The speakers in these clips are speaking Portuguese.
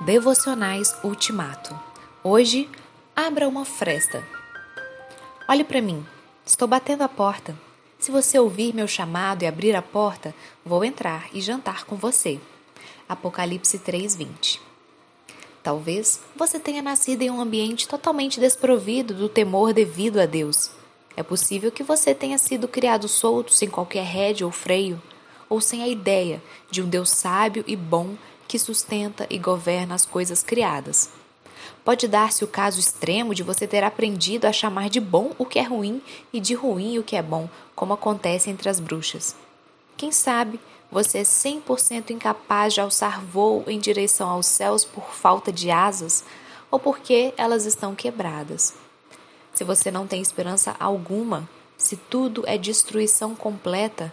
Devocionais Ultimato. Hoje, abra uma fresta. Olhe para mim. Estou batendo a porta. Se você ouvir meu chamado e abrir a porta, vou entrar e jantar com você. Apocalipse 3:20. Talvez você tenha nascido em um ambiente totalmente desprovido do temor devido a Deus. É possível que você tenha sido criado solto, sem qualquer rédea ou freio, ou sem a ideia de um Deus sábio e bom que sustenta e governa as coisas criadas. Pode dar-se o caso extremo de você ter aprendido a chamar de bom o que é ruim e de ruim o que é bom, como acontece entre as bruxas. Quem sabe você é 100% incapaz de alçar voo em direção aos céus por falta de asas ou porque elas estão quebradas. Se você não tem esperança alguma, se tudo é destruição completa,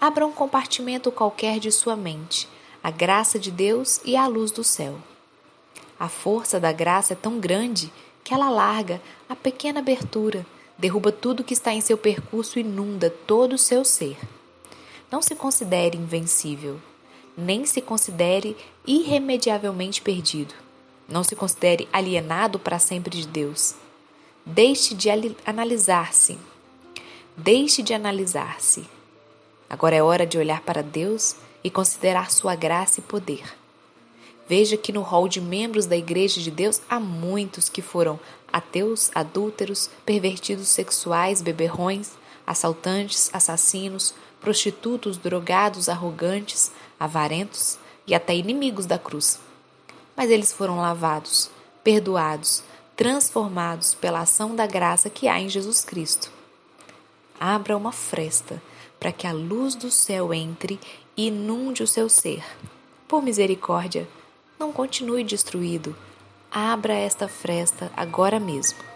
abra um compartimento qualquer de sua mente, a graça de Deus e a luz do céu. A força da graça é tão grande que ela larga a pequena abertura, derruba tudo que está em seu percurso e inunda todo o seu ser. Não se considere invencível, nem se considere irremediavelmente perdido. Não se considere alienado para sempre de Deus. Deixe de analisar-se. Deixe de analisar-se. Agora é hora de olhar para Deus e considerar sua graça e poder. Veja que no rol de membros da Igreja de Deus há muitos que foram ateus, adúlteros, pervertidos sexuais, beberrões, assaltantes, assassinos, prostitutos, drogados, arrogantes, avarentos e até inimigos da cruz. Mas eles foram lavados, perdoados, transformados pela ação da graça que há em Jesus Cristo. Abra uma fresta para que a luz do céu entre inunde o seu ser. Por misericórdia, não continue destruído. Abra esta fresta agora mesmo.